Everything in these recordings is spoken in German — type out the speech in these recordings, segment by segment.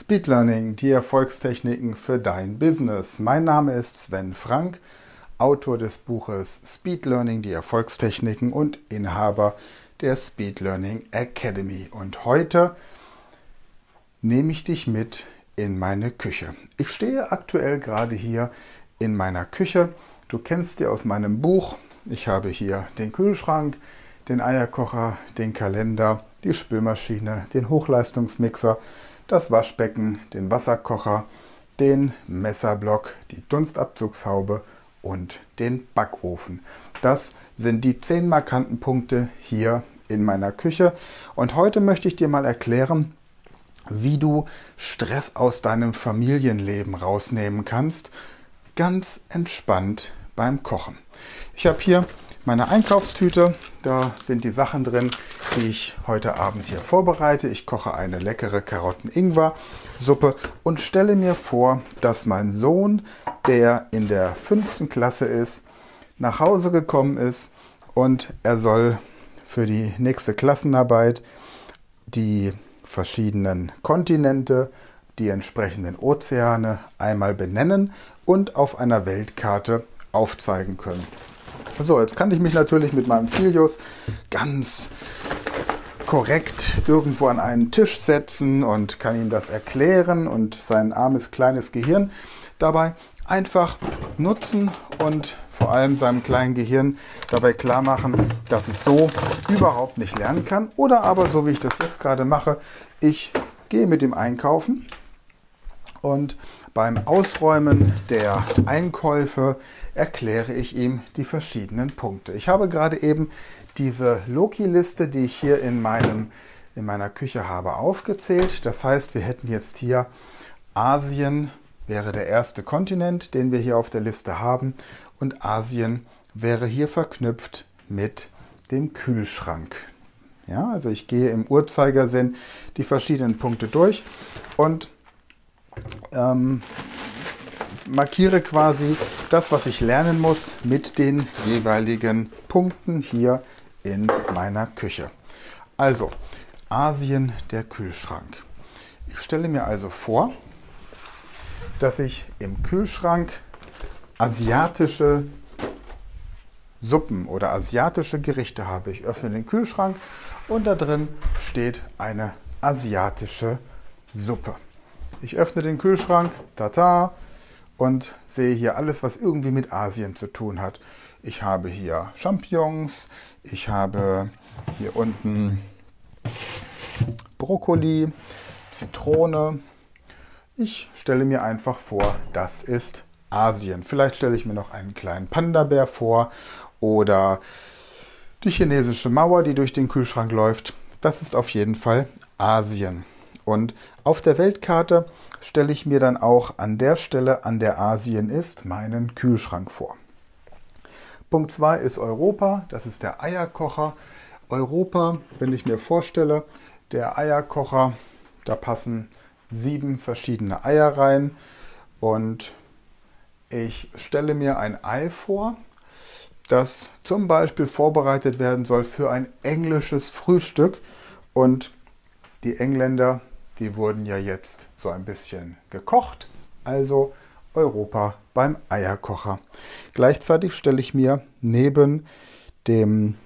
Speed Learning, die Erfolgstechniken für dein Business. Mein Name ist Sven Frank, Autor des Buches Speed Learning, die Erfolgstechniken und Inhaber der Speed Learning Academy. Und heute nehme ich dich mit in meine Küche. Ich stehe aktuell gerade hier in meiner Küche. Du kennst die aus meinem Buch. Ich habe hier den Kühlschrank, den Eierkocher, den Kalender, die Spülmaschine, den Hochleistungsmixer, das Waschbecken, den Wasserkocher, den Messerblock, die Dunstabzugshaube und den Backofen. Das sind die zehn markanten Punkte hier in meiner Küche. Und heute möchte ich dir mal erklären, wie du Stress aus deinem Familienleben rausnehmen kannst, ganz entspannt beim Kochen. Ich habe hier meine Einkaufstüte. Da sind die Sachen drin, die ich heute Abend hier vorbereite. Ich koche eine leckere Karotten-Ingwer-Suppe und stelle mir vor, dass mein Sohn, der in der fünften Klasse ist, nach Hause gekommen ist und er soll für die nächste Klassenarbeit die verschiedenen Kontinente, die entsprechenden Ozeane einmal benennen und auf einer Weltkarte aufzeigen können. So, jetzt kann ich mich natürlich mit meinem Filius ganz korrekt irgendwo an einen Tisch setzen und kann ihm das erklären und sein armes kleines Gehirn dabei einfach nutzen und vor allem seinem kleinen Gehirn dabei klar machen, dass es so überhaupt nicht lernen kann. Oder aber, so wie ich das jetzt gerade mache, ich gehe mit dem einkaufen und beim Ausräumen der Einkäufe erkläre ich ihm die verschiedenen Punkte. Ich habe gerade eben diese Loki-Liste, die ich hier in, meinem, in meiner Küche habe, aufgezählt. Das heißt, wir hätten jetzt hier Asien wäre der erste Kontinent, den wir hier auf der Liste haben. Und Asien wäre hier verknüpft mit dem Kühlschrank. Ja, also ich gehe im Uhrzeigersinn die verschiedenen Punkte durch und ähm, markiere quasi das, was ich lernen muss, mit den jeweiligen Punkten hier in meiner Küche. Also, Asien, der Kühlschrank. Ich stelle mir also vor, dass ich im Kühlschrank asiatische Suppen oder asiatische Gerichte habe. Ich öffne den Kühlschrank und da drin steht eine asiatische Suppe. Ich öffne den Kühlschrank, tata, und sehe hier alles, was irgendwie mit Asien zu tun hat. Ich habe hier Champignons, ich habe hier unten Brokkoli, Zitrone. Ich stelle mir einfach vor, das ist Asien. Vielleicht stelle ich mir noch einen kleinen Panda-Bär vor oder die chinesische Mauer, die durch den Kühlschrank läuft. Das ist auf jeden Fall Asien. Und auf der Weltkarte stelle ich mir dann auch an der Stelle, an der Asien ist, meinen Kühlschrank vor. Punkt 2 ist Europa, das ist der Eierkocher. Europa, wenn ich mir vorstelle, der Eierkocher, da passen sieben verschiedene Eier rein und ich stelle mir ein Ei vor, das zum Beispiel vorbereitet werden soll für ein englisches Frühstück und die Engländer, die wurden ja jetzt so ein bisschen gekocht, also Europa beim Eierkocher. Gleichzeitig stelle ich mir neben dem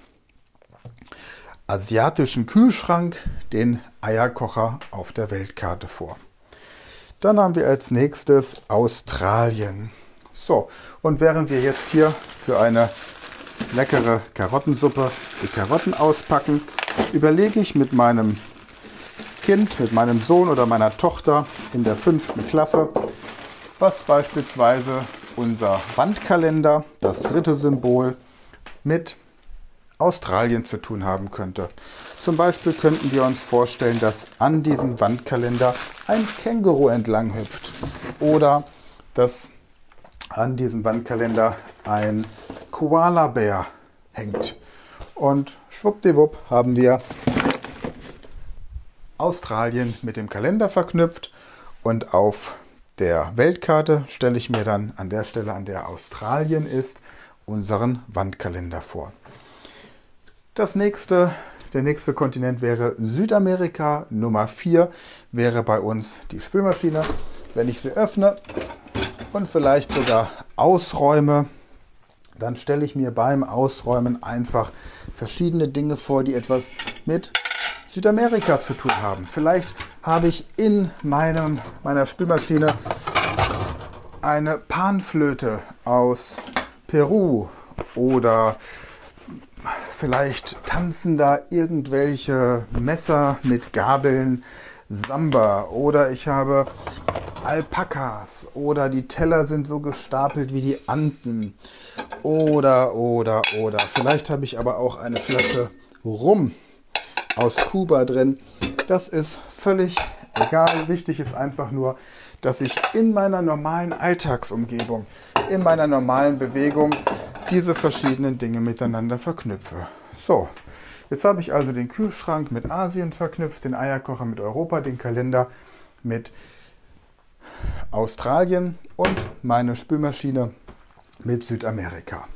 asiatischen Kühlschrank den Eierkocher auf der Weltkarte vor. Dann haben wir als nächstes Australien. So, und während wir jetzt hier für eine leckere Karottensuppe die Karotten auspacken, überlege ich mit meinem Kind, mit meinem Sohn oder meiner Tochter in der fünften Klasse, was beispielsweise unser Wandkalender, das dritte Symbol, mit Australien zu tun haben könnte. Zum Beispiel könnten wir uns vorstellen, dass an diesem Wandkalender ein Känguru entlang hüpft oder dass an diesem Wandkalender ein Koala-Bär hängt. Und schwuppdiwupp haben wir Australien mit dem Kalender verknüpft und auf der Weltkarte stelle ich mir dann an der Stelle, an der Australien ist, unseren Wandkalender vor. Das nächste, Der nächste Kontinent wäre Südamerika. Nummer 4 wäre bei uns die Spülmaschine. Wenn ich sie öffne und vielleicht sogar ausräume, dann stelle ich mir beim Ausräumen einfach verschiedene Dinge vor, die etwas mit Südamerika zu tun haben. Vielleicht habe ich in meinem, meiner Spülmaschine eine Panflöte aus Peru oder vielleicht tanzen da irgendwelche Messer mit Gabeln Samba oder ich habe Alpakas oder die Teller sind so gestapelt wie die Anden. Oder oder oder. Vielleicht habe ich aber auch eine Flasche Rum aus Kuba drin. Das ist völlig egal. Wichtig ist einfach nur, dass ich in meiner normalen Alltagsumgebung, in meiner normalen Bewegung diese verschiedenen Dinge miteinander verknüpfe. So, jetzt habe ich also den Kühlschrank mit Asien verknüpft, den Eierkocher mit Europa, den Kalender mit Australien und meine Spülmaschine mit Südamerika.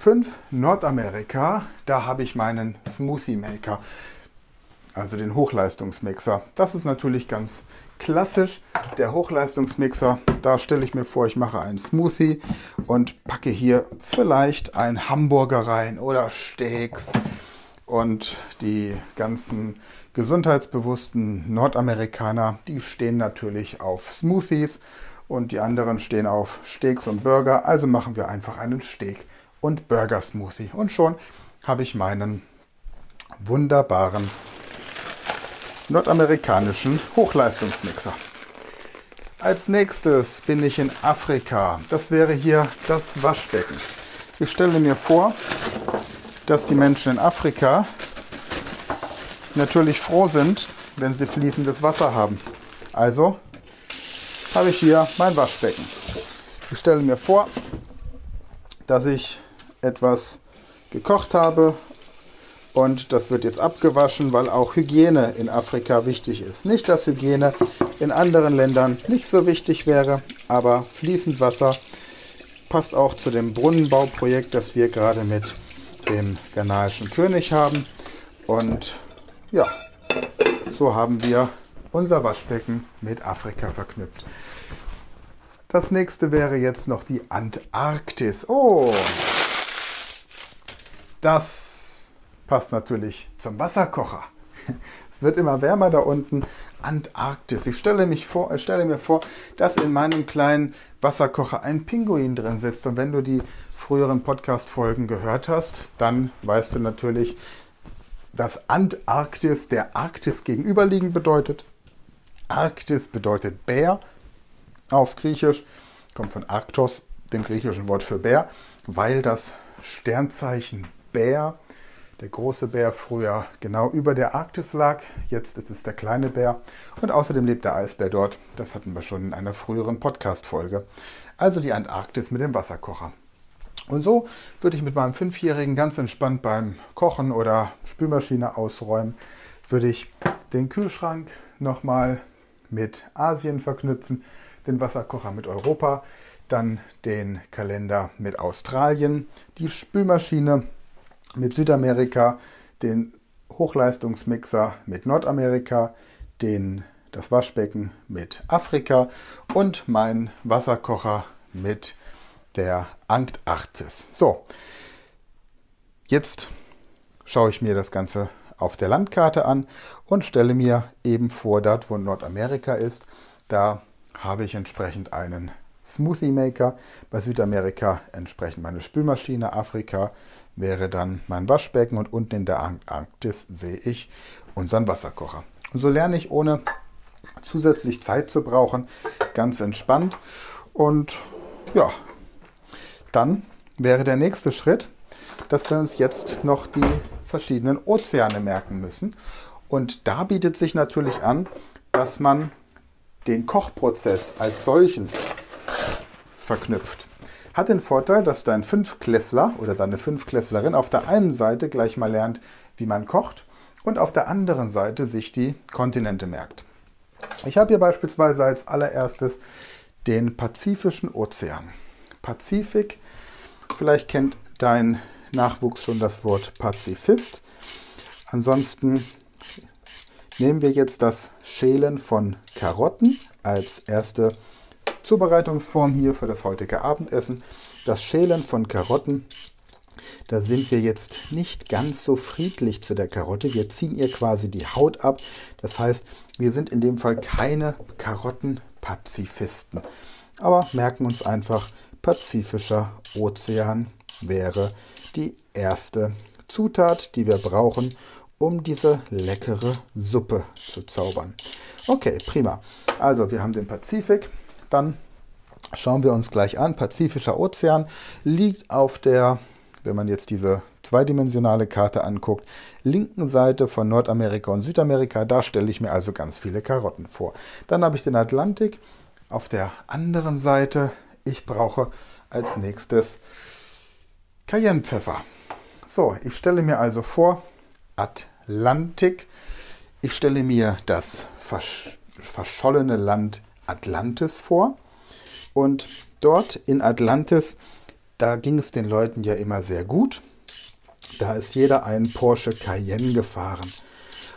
5 Nordamerika, da habe ich meinen Smoothie Maker, also den Hochleistungsmixer. Das ist natürlich ganz klassisch. Der Hochleistungsmixer, da stelle ich mir vor, ich mache einen Smoothie und packe hier vielleicht ein Hamburger rein oder Steaks. Und die ganzen gesundheitsbewussten Nordamerikaner, die stehen natürlich auf Smoothies und die anderen stehen auf Steaks und Burger. Also machen wir einfach einen Steak und Burger Smoothie. Und schon habe ich meinen wunderbaren nordamerikanischen Hochleistungsmixer. Als nächstes bin ich in Afrika. Das wäre hier das Waschbecken. Ich stelle mir vor, dass die Menschen in Afrika natürlich froh sind, wenn sie fließendes Wasser haben. Also habe ich hier mein Waschbecken. Ich stelle mir vor, dass ich etwas gekocht habe und das wird jetzt abgewaschen, weil auch Hygiene in Afrika wichtig ist. Nicht, dass Hygiene in anderen Ländern nicht so wichtig wäre, aber fließend Wasser passt auch zu dem Brunnenbauprojekt, das wir gerade mit dem ghanaischen König haben. Und ja, so haben wir unser Waschbecken mit Afrika verknüpft. Das nächste wäre jetzt noch die Antarktis. Oh, das passt natürlich zum Wasserkocher. Es wird immer wärmer da unten. Antarktis. Ich stelle, mich vor, ich stelle mir vor, dass in meinem kleinen Wasserkocher ein Pinguin drin sitzt. Und wenn du die früheren Podcast-Folgen gehört hast, dann weißt du natürlich, dass Antarktis der Arktis gegenüberliegend bedeutet. Arktis bedeutet Bär auf Griechisch, kommt von Arktos, dem griechischen Wort für Bär, weil das Sternzeichen Bär, der große Bär, früher genau über der Arktis lag. Jetzt ist es der kleine Bär. Und außerdem lebt der Eisbär dort. Das hatten wir schon in einer früheren Podcast-Folge. Also die Antarktis mit dem Wasserkocher. Und so würde ich mit meinem Fünfjährigen ganz entspannt beim Kochen oder Spülmaschine ausräumen, würde ich den Kühlschrank nochmal mit Asien verknüpfen, den Wasserkocher mit Europa, dann den Kalender mit Australien, die Spülmaschine mit Südamerika, den Hochleistungsmixer mit Nordamerika, den, das Waschbecken mit Afrika und mein Wasserkocher mit der Antarktis. So, jetzt schaue ich mir das Ganze auf der Landkarte an und stelle mir eben vor, dort wo Nordamerika ist, da habe ich entsprechend einen Smoothie Maker, bei Südamerika entsprechend meine Spülmaschine, Afrika wäre dann mein Waschbecken und unten in der Antarktis sehe ich unseren Wasserkocher. Und so lerne ich ohne zusätzlich Zeit zu brauchen, ganz entspannt. Und ja, dann wäre der nächste Schritt, dass wir uns jetzt noch die verschiedenen Ozeane merken müssen. Und da bietet sich natürlich an, dass man den Kochprozess als solchen verknüpft hat den Vorteil, dass dein Fünfklässler oder deine Fünfklässlerin auf der einen Seite gleich mal lernt, wie man kocht und auf der anderen Seite sich die Kontinente merkt. Ich habe hier beispielsweise als allererstes den Pazifischen Ozean. Pazifik, vielleicht kennt dein Nachwuchs schon das Wort Pazifist. Ansonsten nehmen wir jetzt das Schälen von Karotten als erste Zubereitungsform hier für das heutige Abendessen. Das Schälen von Karotten, da sind wir jetzt nicht ganz so friedlich zu der Karotte. Wir ziehen ihr quasi die Haut ab. Das heißt, wir sind in dem Fall keine Karottenpazifisten. Aber merken uns einfach, Pazifischer Ozean wäre die erste Zutat, die wir brauchen, um diese leckere Suppe zu zaubern. Okay, prima. Also wir haben den Pazifik. Dann schauen wir uns gleich an. Pazifischer Ozean liegt auf der, wenn man jetzt diese zweidimensionale Karte anguckt, linken Seite von Nordamerika und Südamerika. Da stelle ich mir also ganz viele Karotten vor. Dann habe ich den Atlantik. Auf der anderen Seite, ich brauche als nächstes Cayennepfeffer. So, ich stelle mir also vor, Atlantik. Ich stelle mir das versch verschollene Land Atlantis vor. Und dort in Atlantis, da ging es den Leuten ja immer sehr gut. Da ist jeder einen Porsche Cayenne gefahren.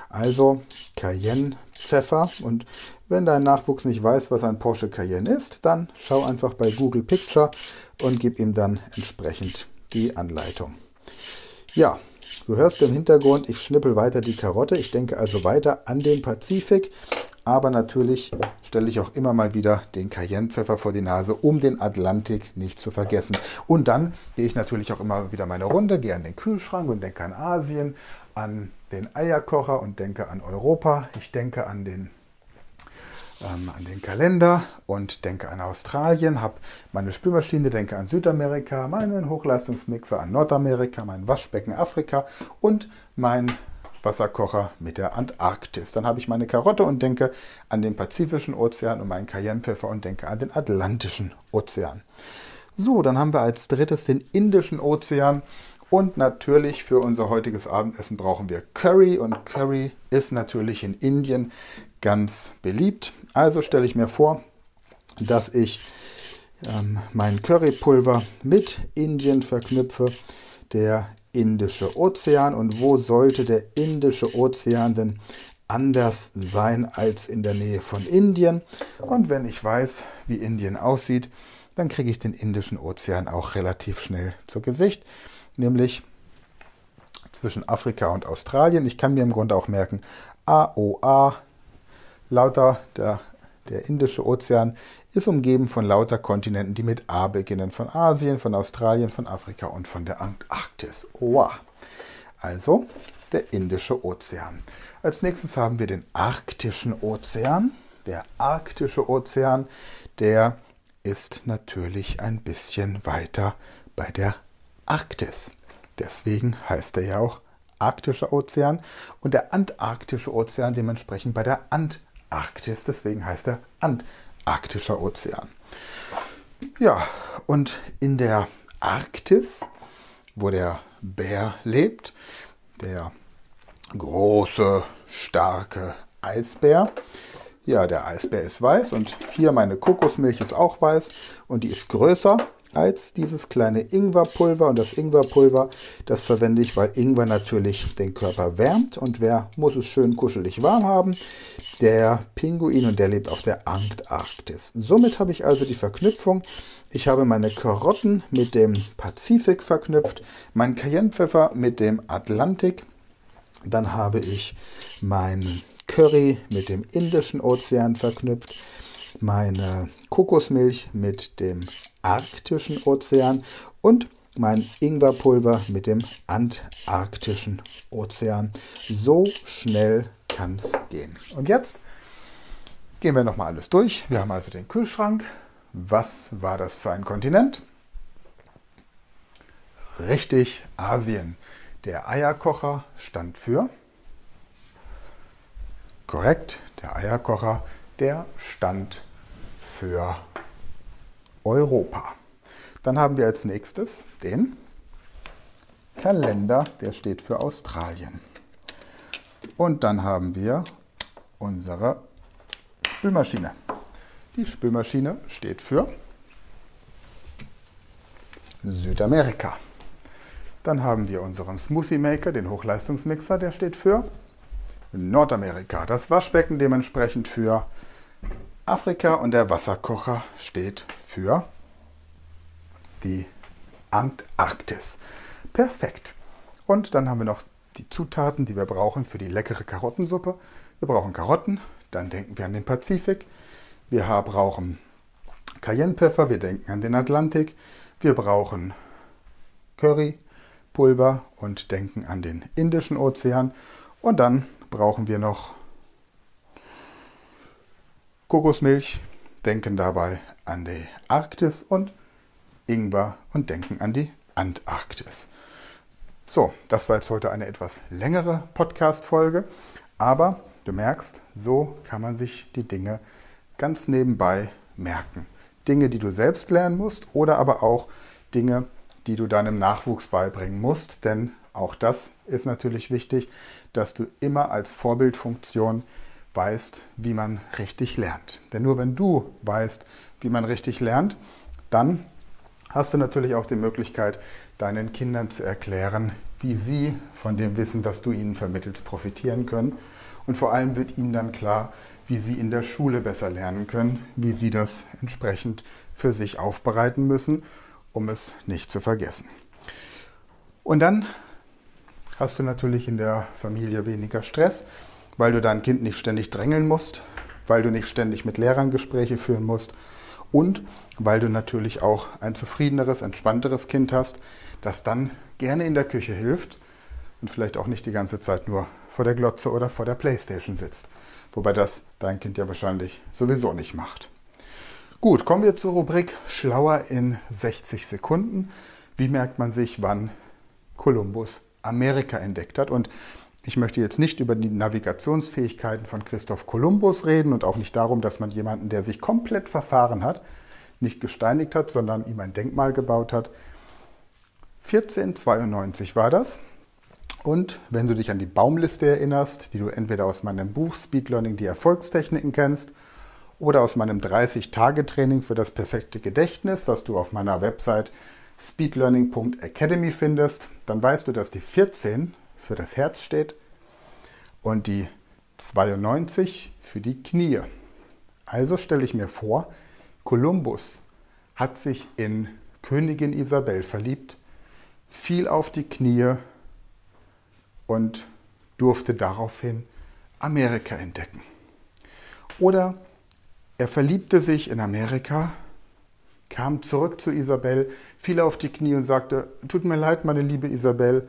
Also Cayenne Pfeffer. Und wenn dein Nachwuchs nicht weiß, was ein Porsche Cayenne ist, dann schau einfach bei Google Picture und gib ihm dann entsprechend die Anleitung. Ja, du hörst im Hintergrund, ich schnippel weiter die Karotte. Ich denke also weiter an den Pazifik. Aber natürlich stelle ich auch immer mal wieder den Cayennepfeffer vor die Nase, um den Atlantik nicht zu vergessen. Und dann gehe ich natürlich auch immer wieder meine Runde, gehe an den Kühlschrank und denke an Asien, an den Eierkocher und denke an Europa. Ich denke an den, ähm, an den Kalender und denke an Australien, habe meine Spülmaschine, denke an Südamerika, meinen Hochleistungsmixer an Nordamerika, mein Waschbecken Afrika und mein Wasserkocher mit der Antarktis. Dann habe ich meine Karotte und denke an den Pazifischen Ozean und meinen Cayennepfeffer und denke an den Atlantischen Ozean. So, dann haben wir als drittes den Indischen Ozean. Und natürlich für unser heutiges Abendessen brauchen wir Curry. Und Curry ist natürlich in Indien ganz beliebt. Also stelle ich mir vor, dass ich ähm, mein Currypulver mit Indien verknüpfe. Der Indische Ozean. Und wo sollte der Indische Ozean denn anders sein als in der Nähe von Indien? Und wenn ich weiß, wie Indien aussieht, dann kriege ich den Indischen Ozean auch relativ schnell zu Gesicht, nämlich zwischen Afrika und Australien. Ich kann mir im Grunde auch merken, AOA, lauter der, der Indische Ozean ist umgeben von lauter Kontinenten, die mit A beginnen. Von Asien, von Australien, von Afrika und von der Antarktis. Wow. Also der Indische Ozean. Als nächstes haben wir den Arktischen Ozean. Der Arktische Ozean, der ist natürlich ein bisschen weiter bei der Arktis. Deswegen heißt er ja auch Arktischer Ozean und der Antarktische Ozean dementsprechend bei der Antarktis. Deswegen heißt er Antarktis. Arktischer Ozean. Ja, und in der Arktis, wo der Bär lebt, der große, starke Eisbär. Ja, der Eisbär ist weiß und hier meine Kokosmilch ist auch weiß und die ist größer als dieses kleine Ingwerpulver. Und das Ingwerpulver, das verwende ich, weil Ingwer natürlich den Körper wärmt. Und wer muss es schön kuschelig warm haben? Der Pinguin und der lebt auf der Antarktis. Somit habe ich also die Verknüpfung. Ich habe meine Karotten mit dem Pazifik verknüpft, mein Cayennepfeffer mit dem Atlantik. Dann habe ich mein Curry mit dem Indischen Ozean verknüpft, meine Kokosmilch mit dem Arktischen Ozean und mein Ingwerpulver mit dem Antarktischen Ozean. So schnell kann es gehen. Und jetzt gehen wir nochmal alles durch. Wir haben also den Kühlschrank. Was war das für ein Kontinent? Richtig, Asien. Der Eierkocher stand für. Korrekt, der Eierkocher, der stand für Europa. Dann haben wir als nächstes den Kalender, der steht für Australien. Und dann haben wir unsere Spülmaschine. Die Spülmaschine steht für Südamerika. Dann haben wir unseren Smoothie Maker, den Hochleistungsmixer, der steht für Nordamerika. Das Waschbecken dementsprechend für Afrika und der Wasserkocher steht für die Antarktis. Perfekt. Und dann haben wir noch die Zutaten, die wir brauchen für die leckere Karottensuppe. Wir brauchen Karotten, dann denken wir an den Pazifik. Wir brauchen Cayennepfeffer, wir denken an den Atlantik. Wir brauchen Currypulver und denken an den Indischen Ozean. Und dann brauchen wir noch Kokosmilch, denken dabei an die Arktis und Ingwer und denken an die Antarktis. So, das war jetzt heute eine etwas längere Podcast-Folge, aber du merkst, so kann man sich die Dinge ganz nebenbei merken. Dinge, die du selbst lernen musst oder aber auch Dinge, die du deinem Nachwuchs beibringen musst, denn auch das ist natürlich wichtig, dass du immer als Vorbildfunktion weißt, wie man richtig lernt. Denn nur wenn du weißt, wie man richtig lernt, dann hast du natürlich auch die Möglichkeit, deinen Kindern zu erklären, wie sie von dem Wissen, das du ihnen vermittelst, profitieren können. Und vor allem wird ihnen dann klar, wie sie in der Schule besser lernen können, wie sie das entsprechend für sich aufbereiten müssen, um es nicht zu vergessen. Und dann hast du natürlich in der Familie weniger Stress, weil du dein Kind nicht ständig drängeln musst, weil du nicht ständig mit Lehrern Gespräche führen musst und weil du natürlich auch ein zufriedeneres, entspannteres Kind hast, das dann gerne in der Küche hilft und vielleicht auch nicht die ganze Zeit nur vor der Glotze oder vor der Playstation sitzt. Wobei das dein Kind ja wahrscheinlich sowieso nicht macht. Gut, kommen wir zur Rubrik Schlauer in 60 Sekunden. Wie merkt man sich, wann Kolumbus Amerika entdeckt hat? Und ich möchte jetzt nicht über die Navigationsfähigkeiten von Christoph Kolumbus reden und auch nicht darum, dass man jemanden, der sich komplett verfahren hat, nicht gesteinigt hat, sondern ihm ein Denkmal gebaut hat. 1492 war das. Und wenn du dich an die Baumliste erinnerst, die du entweder aus meinem Buch Speed Learning die Erfolgstechniken kennst oder aus meinem 30-Tage-Training für das perfekte Gedächtnis, das du auf meiner Website speedlearning.academy findest, dann weißt du, dass die 14 für das Herz steht und die 92 für die Knie. Also stelle ich mir vor, Kolumbus hat sich in Königin Isabel verliebt, fiel auf die Knie und durfte daraufhin Amerika entdecken. Oder er verliebte sich in Amerika, kam zurück zu Isabel, fiel auf die Knie und sagte, tut mir leid, meine liebe Isabel,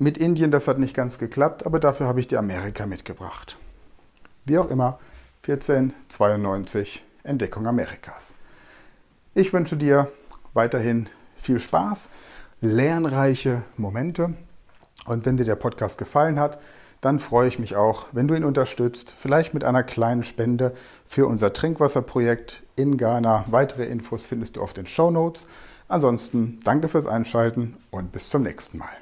mit Indien, das hat nicht ganz geklappt, aber dafür habe ich die Amerika mitgebracht. Wie auch immer, 1492 Entdeckung Amerikas. Ich wünsche dir weiterhin viel Spaß, lernreiche Momente und wenn dir der Podcast gefallen hat, dann freue ich mich auch, wenn du ihn unterstützt, vielleicht mit einer kleinen Spende für unser Trinkwasserprojekt in Ghana. Weitere Infos findest du auf den Show Notes. Ansonsten danke fürs Einschalten und bis zum nächsten Mal.